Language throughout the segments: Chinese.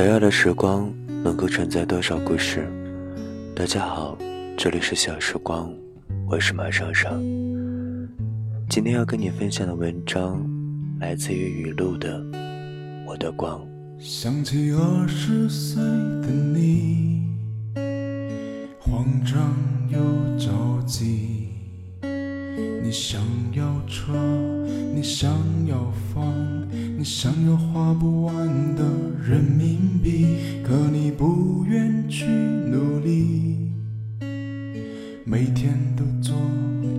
小小的时光能够承载多少故事？大家好，这里是小时光，我是马尚尚。今天要跟你分享的文章来自于语录的《我的光》。想起二十岁的你，慌张又着急。你想要车，你想要房，你想要花不完的人民币，可你不愿去努力，每天都坐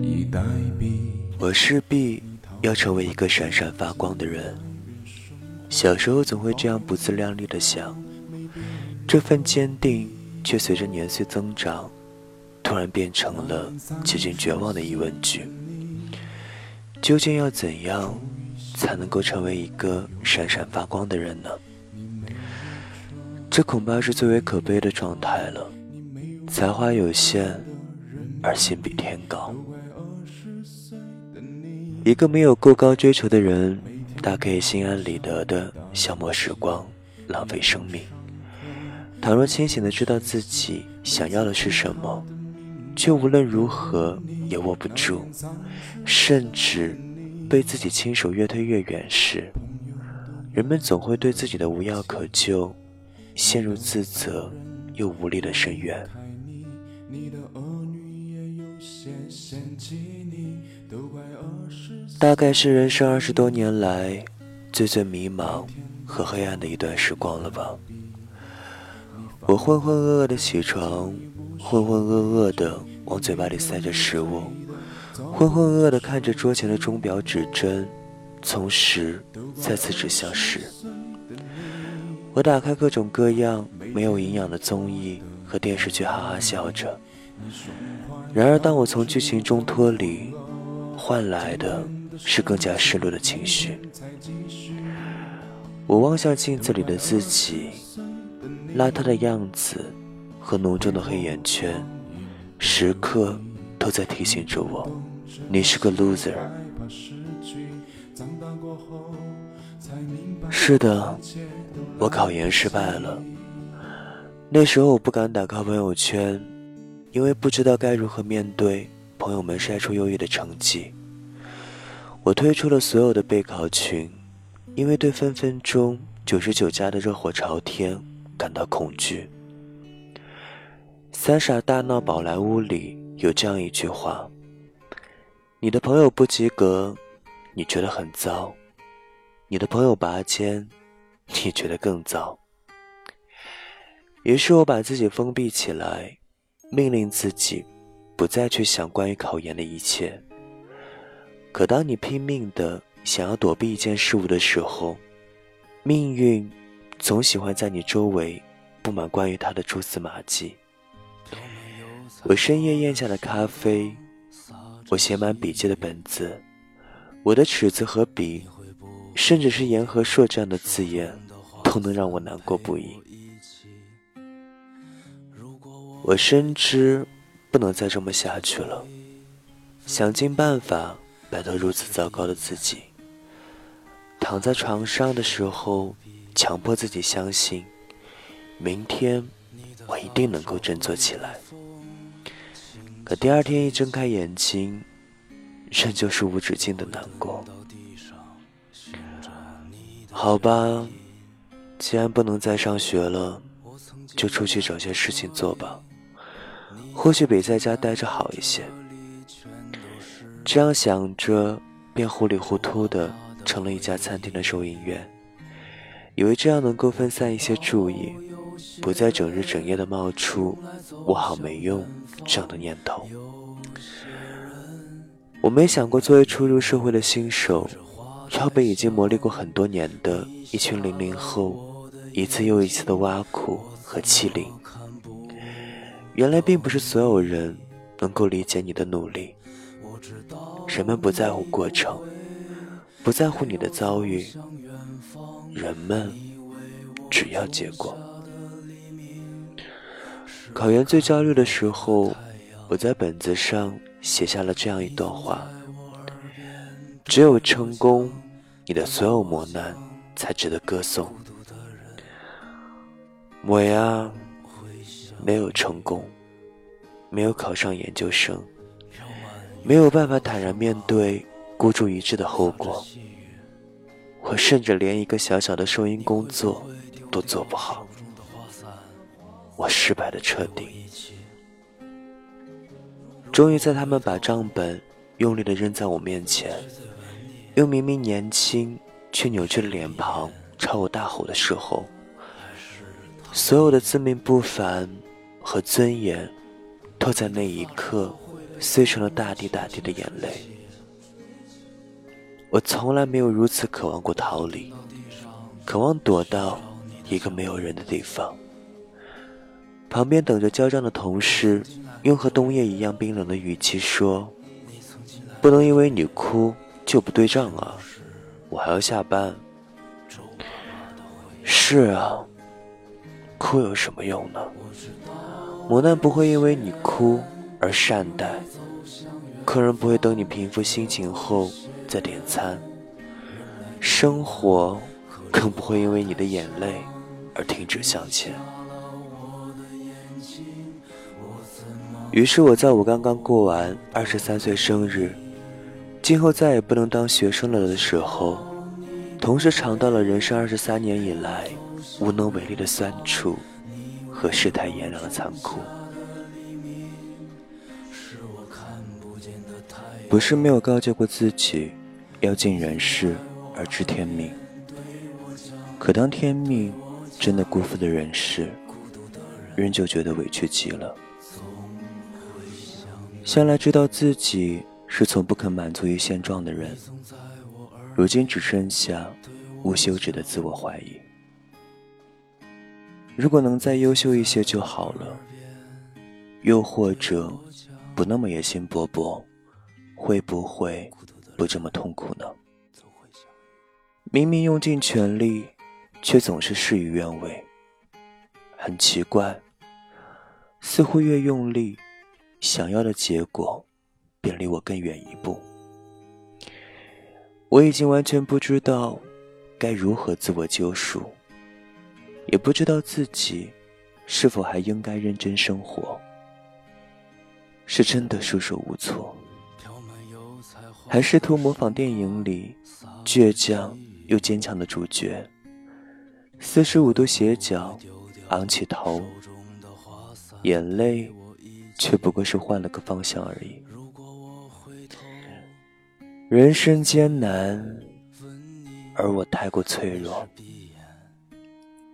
以待毙。我势必要成为一个闪闪发光的人。小时候总会这样不自量力的想，这份坚定却随着年岁增长，突然变成了接近绝望的疑问句。究竟要怎样才能够成为一个闪闪发光的人呢？这恐怕是最为可悲的状态了。才华有限，而心比天高。一个没有够高追求的人，大可以心安理得的消磨时光，浪费生命。倘若清醒的知道自己想要的是什么，却无论如何也握不住，甚至被自己亲手越推越远时，人们总会对自己的无药可救，陷入自责又无力的深渊。大概是人生二十多年来最最迷茫和黑暗的一段时光了吧。我浑浑噩噩的起床，浑浑噩噩的往嘴巴里塞着食物，浑浑噩噩的看着桌前的钟表指针，从十再次指向十。我打开各种各样没有营养的综艺和电视剧，哈哈笑着。然而，当我从剧情中脱离，换来的是更加失落的情绪。我望向镜子里的自己，邋遢的样子和浓重的黑眼圈，时刻都在提醒着我：你是个 loser。是的，我考研失败了。那时候我不敢打开朋友圈。因为不知道该如何面对朋友们晒出优异的成绩，我退出了所有的备考群，因为对分分钟九十九加的热火朝天感到恐惧。三傻大闹宝莱坞里有这样一句话：你的朋友不及格，你觉得很糟；你的朋友拔尖，你觉得更糟。于是我把自己封闭起来。命令自己，不再去想关于考研的一切。可当你拼命的想要躲避一件事物的时候，命运总喜欢在你周围布满关于它的蛛丝马迹。我深夜咽下的咖啡，我写满笔记的本子，我的尺子和笔，甚至是言和硕这样的字眼，都能让我难过不已。我深知不能再这么下去了，想尽办法摆脱如此糟糕的自己。躺在床上的时候，强迫自己相信，明天我一定能够振作起来。可第二天一睁开眼睛，仍旧是无止境的难过。好吧，既然不能再上学了，就出去找些事情做吧。或许比在家待着好一些。这样想着，便糊里糊涂的成了一家餐厅的收银员，以为这样能够分散一些注意，不再整日整夜的冒出“我好没用”这样的念头。我没想过，作为初入社会的新手，要被已经磨砺过很多年的一群零零后一次又一次的挖苦和欺凌。原来并不是所有人能够理解你的努力。人们不在乎过程，不在乎你的遭遇，人们只要结果。考研最焦虑的时候，我在本子上写下了这样一段话：只有成功，你的所有磨难才值得歌颂。我呀，没有成功，没有考上研究生，没有办法坦然面对孤注一掷的后果。我甚至连一个小小的收银工作都做不好，我失败的彻底。终于在他们把账本用力的扔在我面前，用明明年轻却扭曲的脸庞朝我大吼的时候。所有的自命不凡和尊严，都在那一刻碎成了大滴大滴的眼泪。我从来没有如此渴望过逃离，渴望躲到一个没有人的地方。旁边等着交账的同事用和冬夜一样冰冷的语气说：“不能因为你哭就不对账啊，我还要下班。”是啊。哭有什么用呢？磨难不会因为你哭而善待，客人不会等你平复心情后再点餐，生活更不会因为你的眼泪而停止向前。于是我在我刚刚过完二十三岁生日，今后再也不能当学生了的时候，同时尝到了人生二十三年以来。无能为力的酸楚和世态炎凉的残酷，不是没有告诫过自己要尽人事而知天命，可当天命真的辜负了人事，仍旧觉得委屈极了。向来知道自己是从不肯满足于现状的人，如今只剩下无休止的自我怀疑。如果能再优秀一些就好了，又或者不那么野心勃勃，会不会不这么痛苦呢？明明用尽全力，却总是事与愿违，很奇怪，似乎越用力，想要的结果便离我更远一步。我已经完全不知道该如何自我救赎。也不知道自己是否还应该认真生活，是真的束手无措，还试图模仿电影里倔强又坚强的主角，四十五度斜角昂起头，眼泪却不过是换了个方向而已。人生艰难，而我太过脆弱。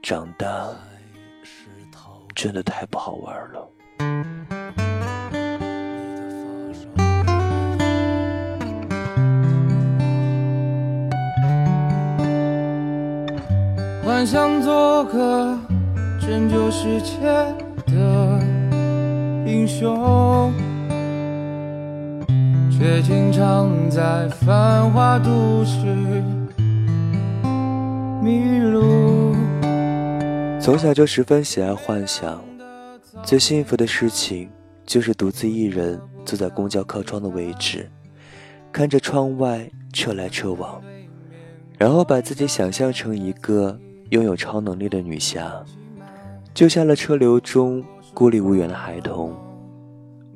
长大真的太不好玩了。幻想做个拯救世界的英雄，却经常在繁华都市迷路。从小就十分喜爱幻想，最幸福的事情就是独自一人坐在公交靠窗的位置，看着窗外车来车往，然后把自己想象成一个拥有超能力的女侠，救下了车流中孤立无援的孩童，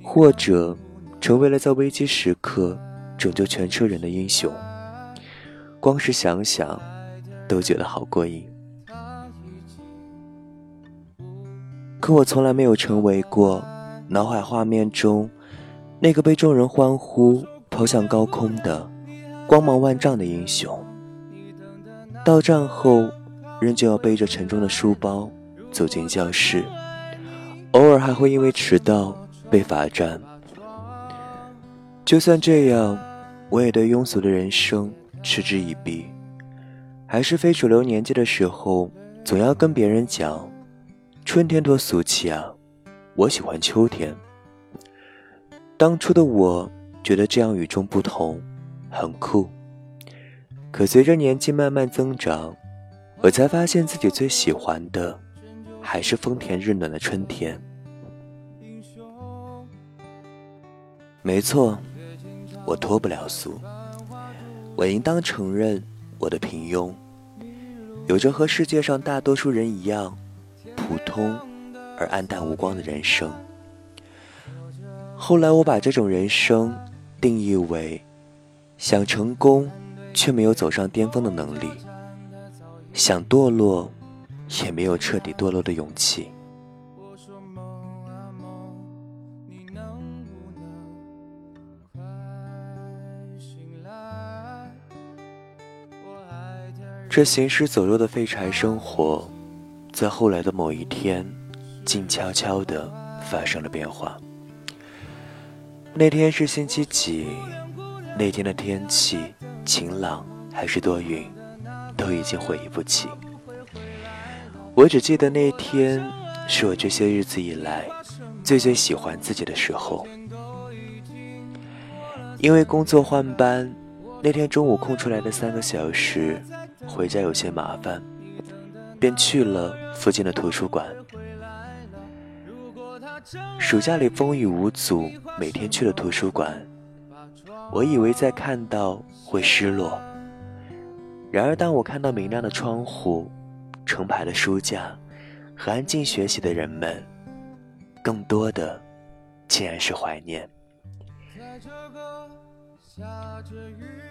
或者成为了在危机时刻拯救全车人的英雄。光是想想，都觉得好过瘾。可我从来没有成为过脑海画面中那个被众人欢呼抛向高空的光芒万丈的英雄。到站后，仍旧要背着沉重的书包走进教室，偶尔还会因为迟到被罚站。就算这样，我也对庸俗的人生嗤之以鼻。还是非主流年纪的时候，总要跟别人讲。春天多俗气啊！我喜欢秋天。当初的我觉得这样与众不同，很酷。可随着年纪慢慢增长，我才发现自己最喜欢的还是丰田日暖的春天。没错，我脱不了俗。我应当承认我的平庸，有着和世界上大多数人一样普通。而黯淡无光的人生。后来我把这种人生定义为想成功却没有走上巅峰的能力，想堕落也没有彻底堕落的勇气。这行尸走肉的废柴生活，在后来的某一天，静悄悄地发生了变化。那天是星期几？那天的天气晴朗还是多云，都已经回忆不起。我只记得那天是我这些日子以来最最喜欢自己的时候，因为工作换班，那天中午空出来的三个小时。回家有些麻烦，便去了附近的图书馆。暑假里风雨无阻，每天去了图书馆。我以为在看到会失落，然而当我看到明亮的窗户、成排的书架和安静学习的人们，更多的竟然是怀念。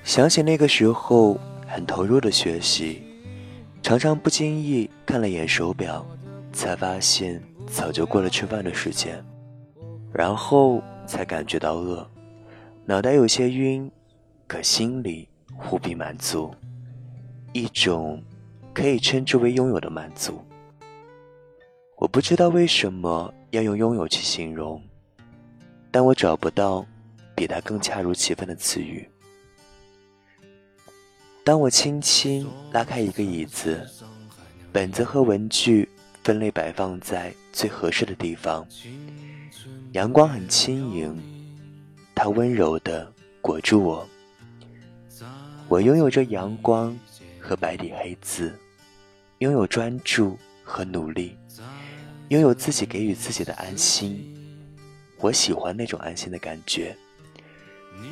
想起那个时候。很投入的学习，常常不经意看了眼手表，才发现早就过了吃饭的时间，然后才感觉到饿，脑袋有些晕，可心里无比满足，一种可以称之为拥有的满足。我不知道为什么要用拥有去形容，但我找不到比它更恰如其分的词语。当我轻轻拉开一个椅子，本子和文具分类摆放在最合适的地方，阳光很轻盈，它温柔地裹住我。我拥有着阳光和白底黑字，拥有专注和努力，拥有自己给予自己的安心。我喜欢那种安心的感觉，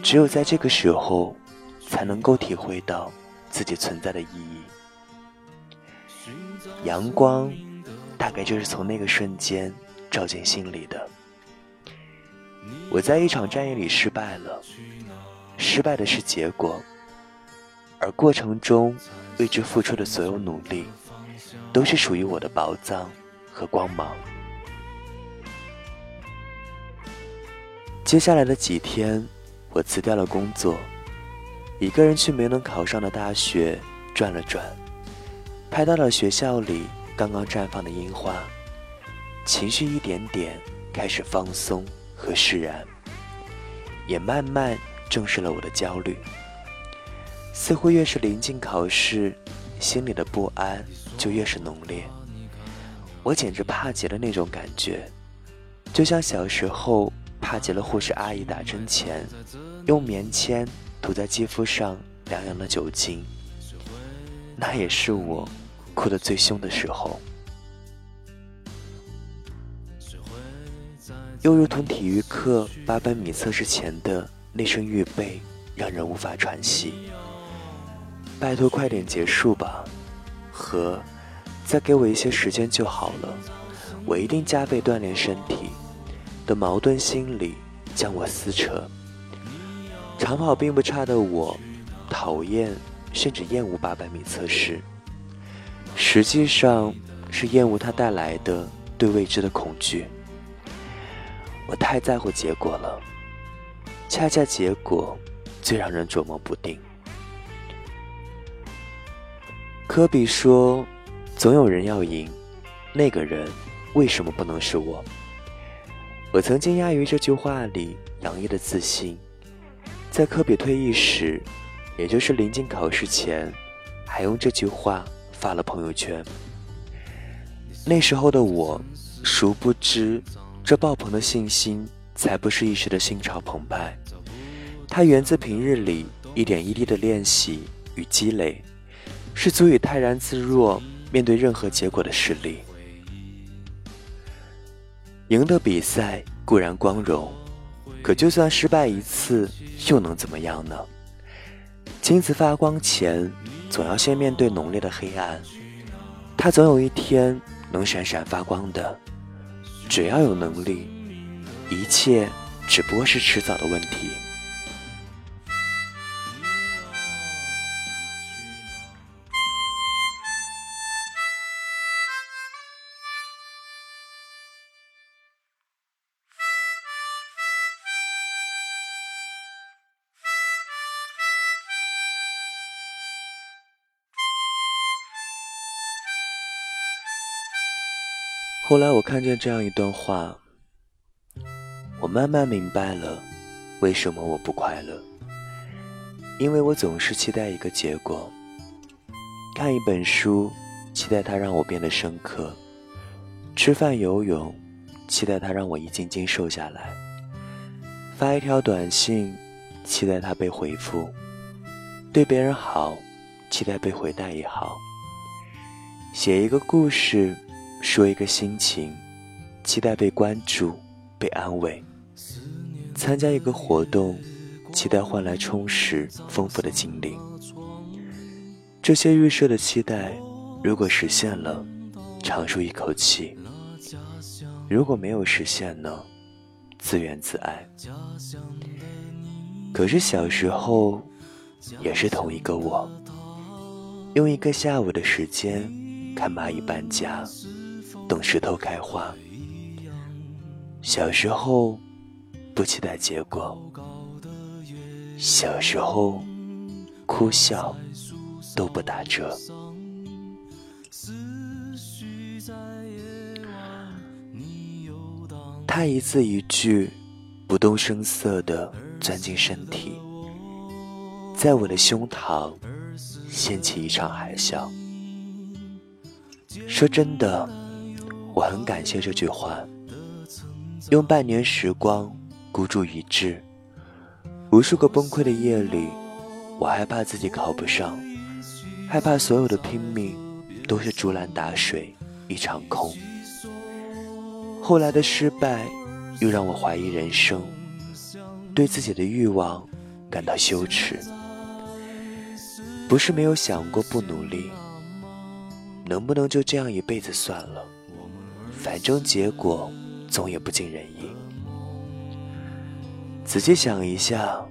只有在这个时候，才能够体会到。自己存在的意义。阳光，大概就是从那个瞬间照进心里的。我在一场战役里失败了，失败的是结果，而过程中为之付出的所有努力，都是属于我的宝藏和光芒。接下来的几天，我辞掉了工作。一个人去没能考上的大学转了转，拍到了学校里刚刚绽放的樱花，情绪一点点开始放松和释然，也慢慢正视了我的焦虑。似乎越是临近考试，心里的不安就越是浓烈。我简直怕极了那种感觉，就像小时候怕极了护士阿姨打针前用棉签。涂在肌肤上凉凉的酒精，那也是我哭得最凶的时候。又如同体育课八百米测试前的那声预备，让人无法喘息。拜托快点结束吧，和再给我一些时间就好了，我一定加倍锻炼身体。的矛盾心理将我撕扯。长跑并不差的我，讨厌甚至厌恶八百米测试。实际上是厌恶它带来的对未知的恐惧。我太在乎结果了，恰恰结果最让人琢磨不定。科比说：“总有人要赢，那个人为什么不能是我？”我曾惊讶于这句话里洋溢的自信。在科比退役时，也就是临近考试前，还用这句话发了朋友圈。那时候的我，殊不知，这爆棚的信心才不是一时的心潮澎湃，它源自平日里一点一滴的练习与积累，是足以泰然自若面对任何结果的实力。赢得比赛固然光荣。可就算失败一次，又能怎么样呢？金子发光前，总要先面对浓烈的黑暗。它总有一天能闪闪发光的。只要有能力，一切只不过是迟早的问题。后来我看见这样一段话，我慢慢明白了为什么我不快乐。因为我总是期待一个结果。看一本书，期待它让我变得深刻；吃饭、游泳，期待它让我一斤斤瘦下来；发一条短信，期待它被回复；对别人好，期待被回带也好；写一个故事。说一个心情，期待被关注、被安慰；参加一个活动，期待换来充实、丰富的经历。这些预设的期待，如果实现了，长舒一口气；如果没有实现呢，自怨自艾。可是小时候，也是同一个我，用一个下午的时间看蚂蚁搬家。等石头开花。小时候不期待结果，小时候哭笑都不打折。他一字一句不动声色地钻进身体，在我的胸膛掀起一场海啸。说真的。我很感谢这句话。用半年时光孤注一掷，无数个崩溃的夜里，我害怕自己考不上，害怕所有的拼命都是竹篮打水一场空。后来的失败又让我怀疑人生，对自己的欲望感到羞耻。不是没有想过不努力，能不能就这样一辈子算了？反正结果总也不尽人意。仔细想一下，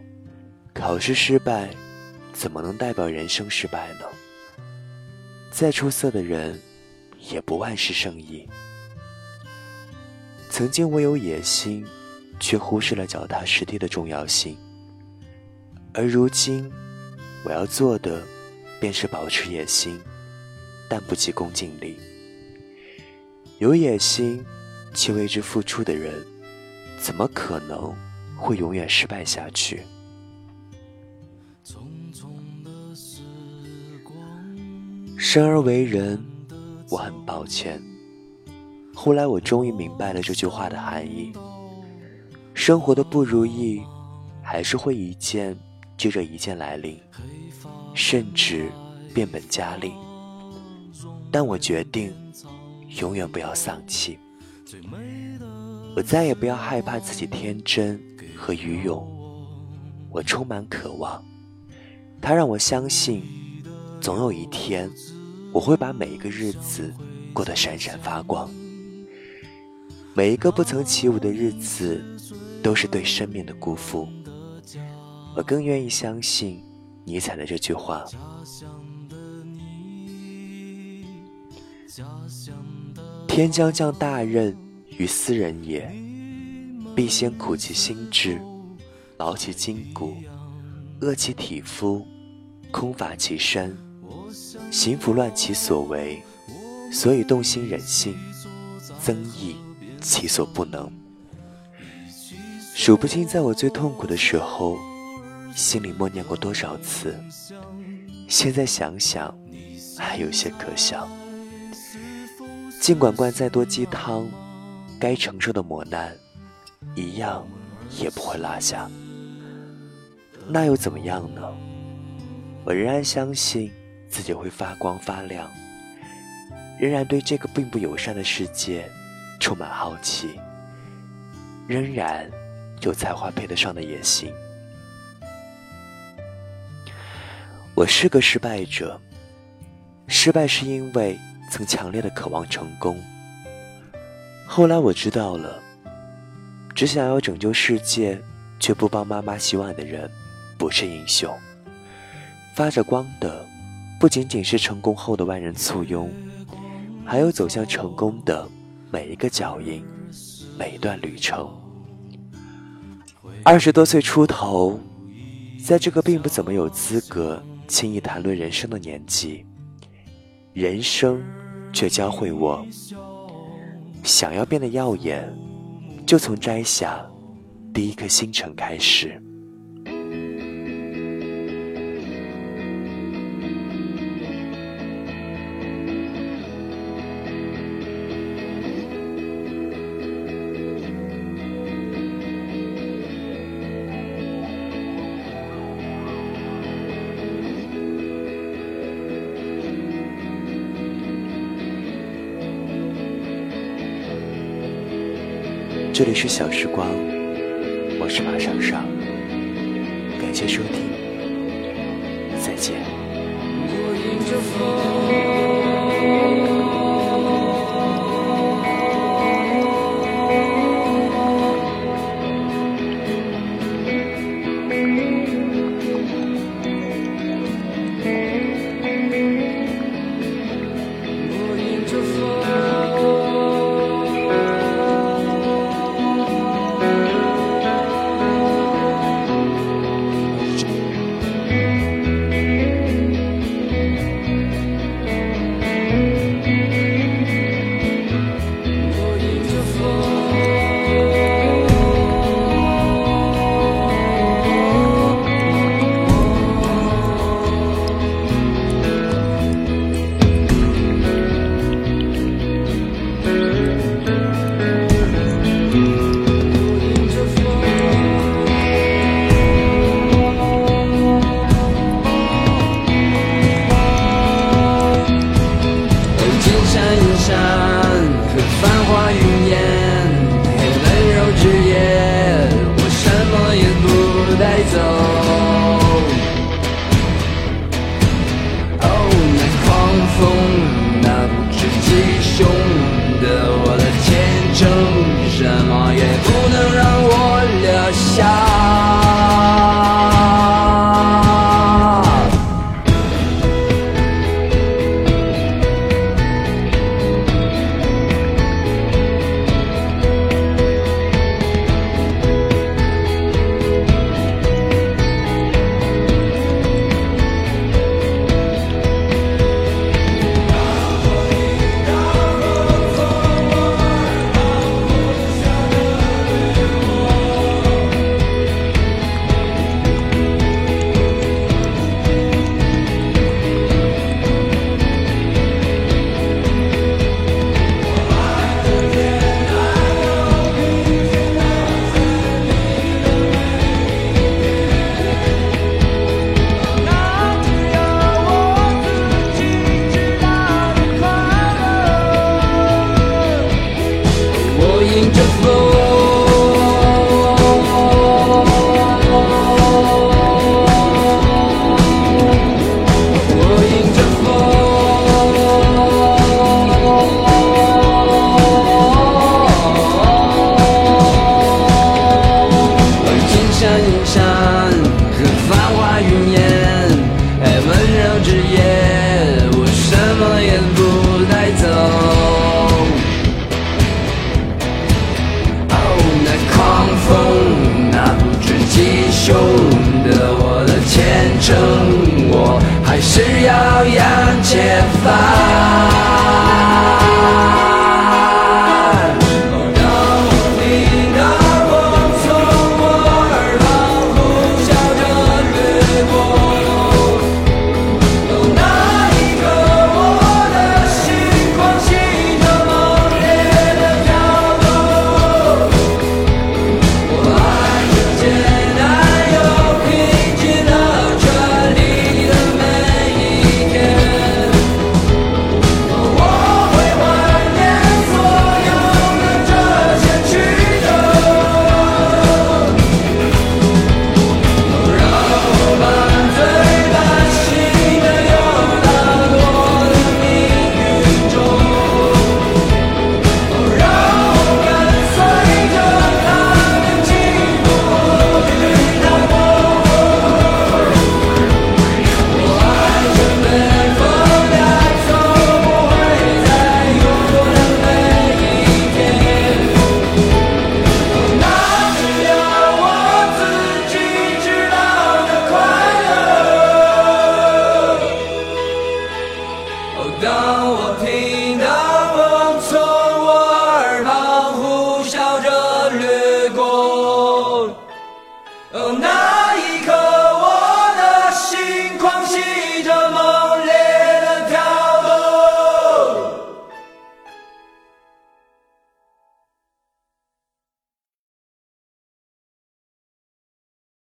考试失败怎么能代表人生失败呢？再出色的人也不万事胜意。曾经我有野心，却忽视了脚踏实地的重要性。而如今，我要做的便是保持野心，但不急功近利。有野心且为之付出的人，怎么可能会永远失败下去？生而为人，我很抱歉。后来我终于明白了这句话的含义：生活的不如意，还是会一件接着一件来临，甚至变本加厉。但我决定。永远不要丧气，我再也不要害怕自己天真和愚勇。我充满渴望，它让我相信，总有一天，我会把每一个日子过得闪闪发光。每一个不曾起舞的日子，都是对生命的辜负。我更愿意相信尼采的这句话。天将降大任于斯人也，必先苦其心志，劳其筋骨，饿其体肤，空乏其身，行拂乱其所为，所以动心忍性，增益其所不能。数不清在我最痛苦的时候，心里默念过多少次，现在想想，还有些可笑。尽管灌再多鸡汤，该承受的磨难，一样也不会落下。那又怎么样呢？我仍然相信自己会发光发亮，仍然对这个并不友善的世界充满好奇，仍然有才华配得上的野心。我是个失败者，失败是因为。曾强烈的渴望成功。后来我知道了，只想要拯救世界却不帮妈妈洗碗的人，不是英雄。发着光的，不仅仅是成功后的万人簇拥，还有走向成功的每一个脚印，每一段旅程。二十多岁出头，在这个并不怎么有资格轻易谈论人生的年纪，人生却教会我：想要变得耀眼，就从摘下第一颗星辰开始。这里是小时光，我是马尚尚，感谢收听，再见。